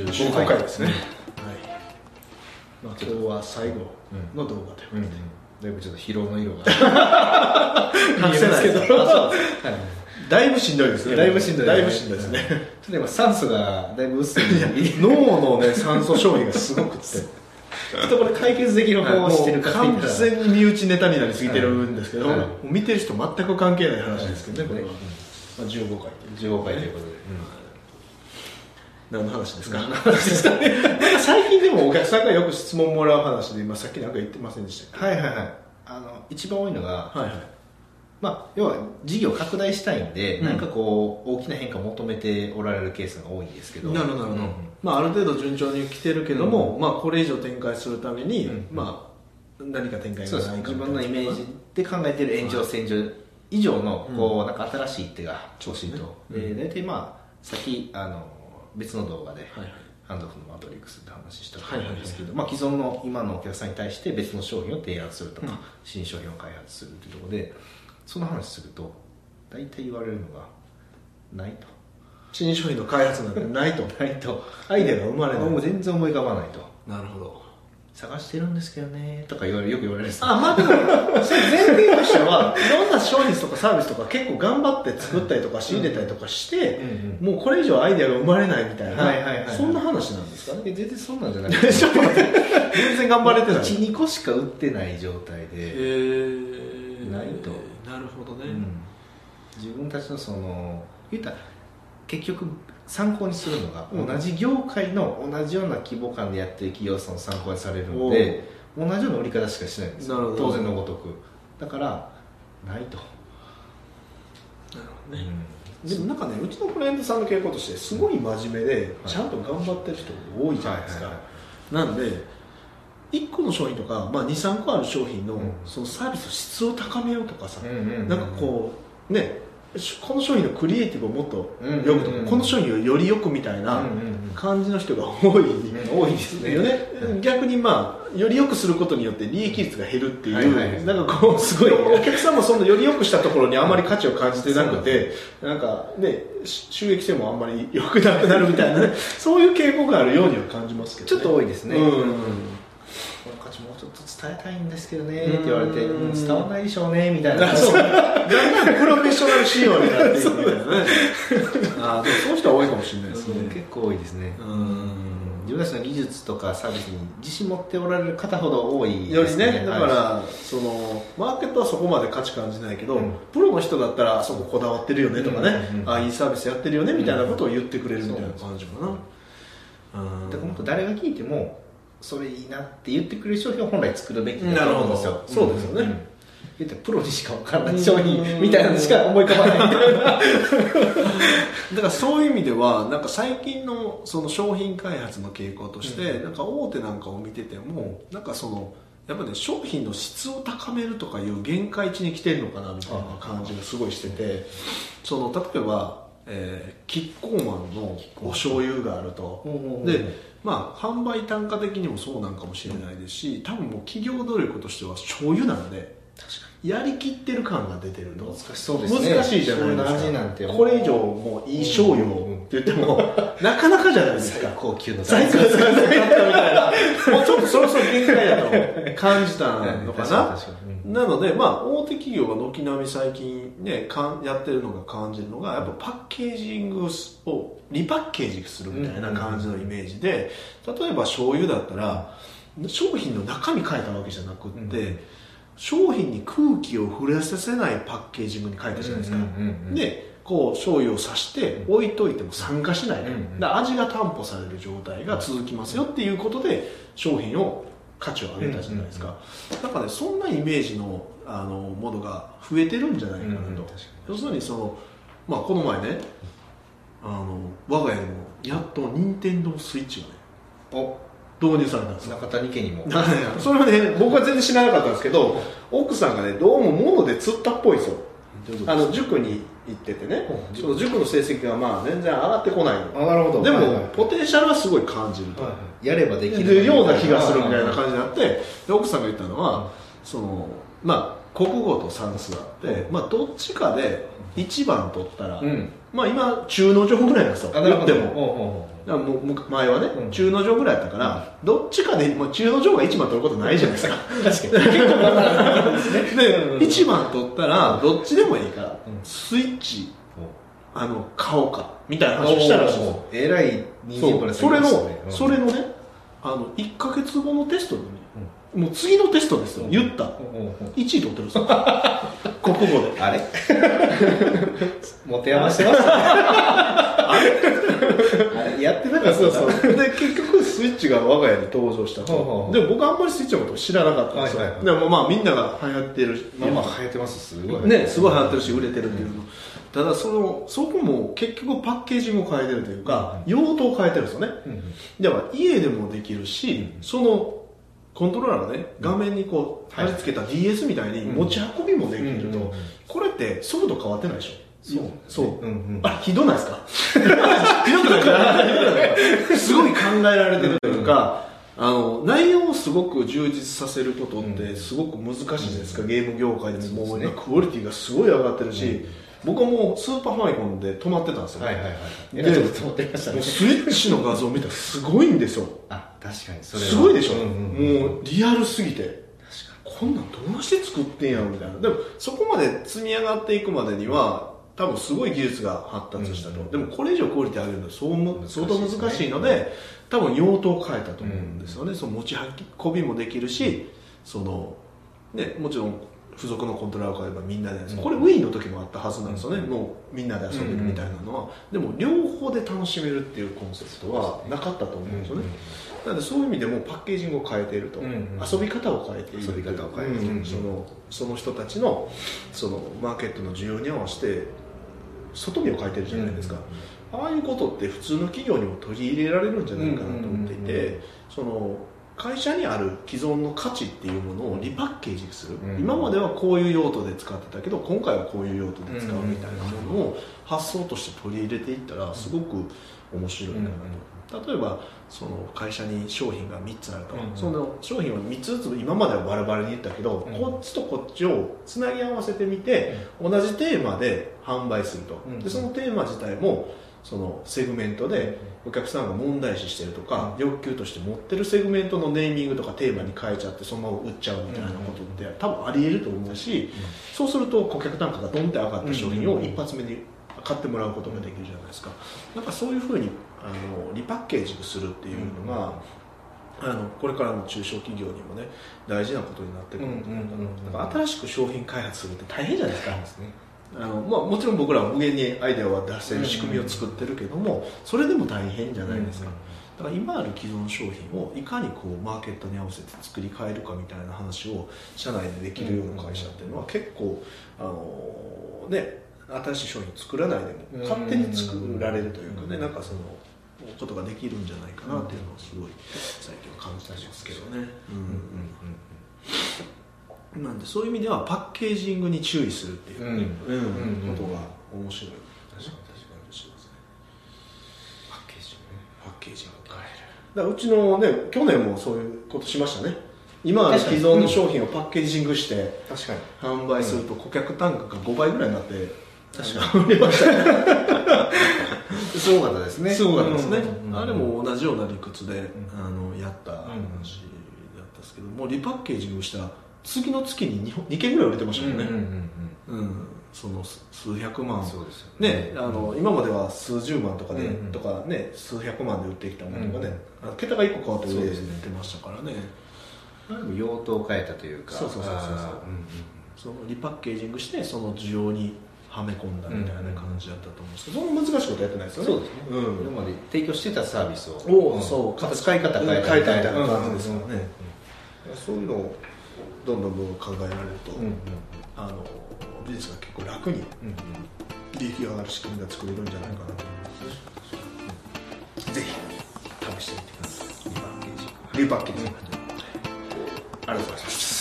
15回。ですね、はい。まあ、今日は最後の動画ということで、だいぶちょっと疲労の色が。見えますけど、だいぶしんどいですね。だいぶしんどいだいぶしんどいですね。ちょっと今酸素がだいぶ薄い。脳のね酸素消費がすごくって。ちょっとこれ解決できる方をしてるか完全に身内ネタになりすぎてるんですけど、はい。もう見てる人全く関係ない話ですけどね、これは、まあ、15回15回ということで、何の話ですか？最近でもお客さんがよく質問もらう話で今さっきなんか言ってませんでしたっはいはいはい。あの一番多いのが、けはいはい。まあ、要は事業拡大したいんで、うん。なんかこう大きな変化を求めておられるケースが多いんですけど。なるほどうんまあ、ある程度順調に来てるけども、まあ、これ以上展開するために、うんまあ、何か展開そうですがないか。自分のイメージで考えている延長線上以上のこう、なんか新しい一手が欲しいと、そうですね。で大体まあさっきあの別の動画で、はいはい。ハンドオフのマトリックスって話したと思うんですけど、まあ、既存の今のお客さんに対して別の商品を提案するとか、うん新商品を開発するというところでその話すると大体言われるのがないと。新商品の開発なんてないと。ないと。アイデアが生まれない。もう全然思い浮かばないと。なるほど探してるんですけどねとか言われよく言われるんです。あまあでもそれ前提としては いろんな商品とかサービスとか結構頑張って作ったりとか仕入れたりとかして、うんもうこれ以上アイデアが生まれないみたいな、はいはいはいはい。そんな話なんですか全然そんなんじゃなくて ちょっと待って全然頑張れてない。12個しか売ってない状態へで、えないと。なるほどね、うん。自分たちのその言ったら結局参考にするのが、うん同じ業界の同じような規模感でやってる企業さんを参考にされるので同じような売り方しかしないんですよ。当然のごとく。だからないと、なるほどね、でもなんかねうちのクライアントさんの傾向としてすごい真面目ではい。ちゃんと頑張ってる人が多いじゃないですか、はいはいなんで1個の商品とか、まあ、23個ある商品の,、うん。そのサービスの質を高めようとかさ、うんうんうんうん。なんかこうねしこの商品のクリエイティブをもっとよくとか、うんうんうんこの商品をよりよくみたいなうんうんうん。感じの人が多い、多いですね。よね、逆にまあより良くすることによって利益率が減るっていう、はいはいはい。なんかこうすごい。お客さんもそのより良くしたところにあまり価値を感じてなくてなんかねし収益性もあんまり良くなくなるみたいなねそういう傾向があるようには感じますけど、ね、ちょっと多いですね。うんこの価値もうちょっと伝えたいんですけどねって言われて、うんうん伝わらないでしょうねみたいな。そう。だんだんプロフェッショナル仕様になっていくみたいなね。あそういう人は多いかもしれないですね。結構多いですね。うん。自分たちの技術とかサービスに自信持っておられる方ほど多いよりですねだから、はそのマーケットはそこまで価値感じないけど、うん。プロの人だったらあそここだわってるよねとかね、うんうんうんああいいサービスやってるよねみたいなことを言ってくれるみたいな感じかな、うん。いだから本当誰が聞いてもそれいいなって言ってくれる商品を本来作るべきだと思うんですよ。なるほど。そうですよね。ん。言ってプロにしか分からない商品みたいなのしか思い浮かばない。みたいなだからそういう意味ではなんか最近のその商品開発の傾向として、なんか大手なんかを見ててもなんかそのやっぱね商品の質を高めるとかいう限界値に来てるのかなみたいな感じがすごいしててその例えば、えーキッコーマンのお醤油があると。でまあ販売単価的にもそうなんかもしれないですし多分もう企業努力としては醤油なんでやりきってる感が出てると難しそうですね。難しいじゃないですか。醤油の味なんてこれ以上もういい醤油をって言っても、なかなかじゃないですか。最高級の最高最高だったみたいなもうちょっとそろそろ限界だと感じたのかな。なので、まあ、大手企業が軒並み最近、ね、かんやってるのが感じるのがやっぱパッケージングをリパッケージするみたいな感じのイメージで例えば醤油だったら商品の中身変えたわけじゃなくって、うん。商品に空気を触れさせないパッケージングに変えたじゃないですか、でこう醤油をさして置いといても酸化しない、だ味が担保される状態が続きますよっていうことで商品を価値を上げたじゃないですか、だからねそんなイメージのあのものが増えてるんじゃないかなと、うんうん要するにその、まあ、この前ねあの我が家にもやっと任天堂スイッチがねお。導入されたんですよ。中谷家にも。それはね僕は全然知らなかったんですけど奥さんがねどうも物で釣ったっぽいんですよ。あの塾に行っててね。う。んその塾の成績がまあ全然上がってこないの。あなるほど。でも、はいはい。ポテンシャルはすごい感じると、やればできる。ような気がするみたいな感じになってで奥さんが言ったのは、うんそのまあ国語と算数あって、まあ、どっちかで1番取ったら、うんまあ今中の上ぐらいなんですよ。言っても。前はね、うん。中の上ぐらいやったから、どっちかで、もう中の上が1番取ることないじゃないですか。う 確かに。ですね。で、うんうん1番取ったらどっちでもいいから、うん。スイッチあの買おうかみたいな話をしたらしいんですよ。えらい人そ間からうそれの、うん。それのねあの1か月後のテストでね、もう次のテストですよ、言った。ほうほうほう1位取ってるんですよ国語で。あれ？持て余してますね。あれ？やってなかったそうそう。で結局スイッチが我が家に登場したと。で僕あんまりスイッチのこと知らなかったんですよ、はいはいはい。でもまあみんなが流行ってる。まあまあ流行ってます。すごい。ね、すごい流行ってるし売れてるっていうの、ただそのそこも結局パッケージングを変えてるというか、用途を変えてるんですよね。うんうん。だから家でもできるし、そのコントローラーがね画面にこう貼り付けた DS みたいに持ち運びもできると、うんうんうん。これって速度変わってないでしょ？そうそう、うんうん。あれひどないですか？ひどくない？すごい考えられてるというか、あの内容をすごく充実させることってすごく難しいじゃないですか、ゲーム業界でももう今クオリティがすごい上がってるし、僕はもうスーパーファミコンで止まってたん。ですよ、はいはいはいでスイッチの画像を見たらすごいんですよあ確かにそれは。すごいでしょ、うんうんもうリアルすぎて。こんなんどうして作ってんやろ？みたいなでもそこまで積み上がっていくまでには多分すごい技術が発達したと、うんでもこれ以上クオリティ上げるのは相む難しい相当難しいので多分用途を変えたと思うんですよね、その持ち運びもできるしその、ね、もちろん付属のコントローラーを買えばみんなでうん。これ Wii の時もあったはずなんですよね、うん。もうみんなで遊べるみたいなのは、でも両方で楽しめるっていうコンセプトはなかったと思うんですよね、なのでそういう意味でもパッケージングを変えていると、うんうん遊び方を変えている遊び方を変えているうんそのその人たちのそのマーケットの需要に合わせて外見を変えてるじゃないですか、ああいうことって普通の企業にも取り入れられるんじゃないかなと思っていうんうんうんてその会社にある既存の価値っていうものをリパッケージする、うん。今まではこういう用途で使ってたけど今回はこういう用途で使うみたいなものを発想として取り入れていったらすごく面白いかなと、例えばその会社に商品が3つあると、うん。うんその商品を3つずつ今まではバラバラに言ったけど、うん。こっちとこっちをつなぎ合わせてみて、同じテーマで販売すると、うん。でそのテーマ自体もそのセグメントでお客さんが問題視してるとか、欲求として持ってるセグメントのネーミングとかテーマに変えちゃってそのまま売っちゃうみたいなことって多分あり得ると思うし、そうすると顧客単価がドンって上がった商品を一発目に買ってもらうことができるじゃないですか。なんかそういうふうにあのリパッケージングするっていうのが、あのこれからの中小企業にもね大事なことになってくるんじゃないかな,、新しく商品開発するって大変じゃないですかあの、まあ、もちろん僕らは無限にアイデアは出せる仕組みを作ってるけども、それでも大変じゃないですか、だから今ある既存商品をいかにこうマーケットに合わせて作り変えるかみたいな話を社内でできるような会社っていうのは結構あのね新しい商品を作らないでも勝手に作られるというかねなんかそのことができるんじゃないかなっていうのをすごい最近は感じたりますけどね、うんうんなんでそういう意味ではパッケージングに注意するっていう。ね、うん。うん。うん。ことが面白い確かに確かにしますねパッケージねパッケージング変えるだうちのね去年もそういうことしましたね今ある既存の商品をパッケージングして確かに販売すると顧客単価が5倍ぐらいになって確かに売れましたすごかったですねすごかったですね、あれも同じような理屈で、あのやった話だったん。ですけどもリパッケージングした次の月に 2, 2件ぐらい売れてましたもんね、うんうんうんうん。その数数百万。そうですよね、あの今までは数十万とかで、うんうん。とかね数百万で売ってきたものがね、あの桁が1個変わって売れてましたからね。用途を変えたというか。そうそうそうそうそう。あーうんそのリパッケージングしてその需要にはめ込んだみたいな感じだったと思うんですけど、そんな難しいことやってないですよね。そうですね、うん。今まで提供してたサービスを。おお、ん。そう。使い方変えたみたいな感じですからね、うん。うん。うん。そういうのをどんどんどんどん考えられると、うんうんあのビジネスが結構楽に利益が上がる仕組みが作れるんじゃないかなと思います、ぜひ試してみてください。リパッケージ。リパッケージ。ありがとうございます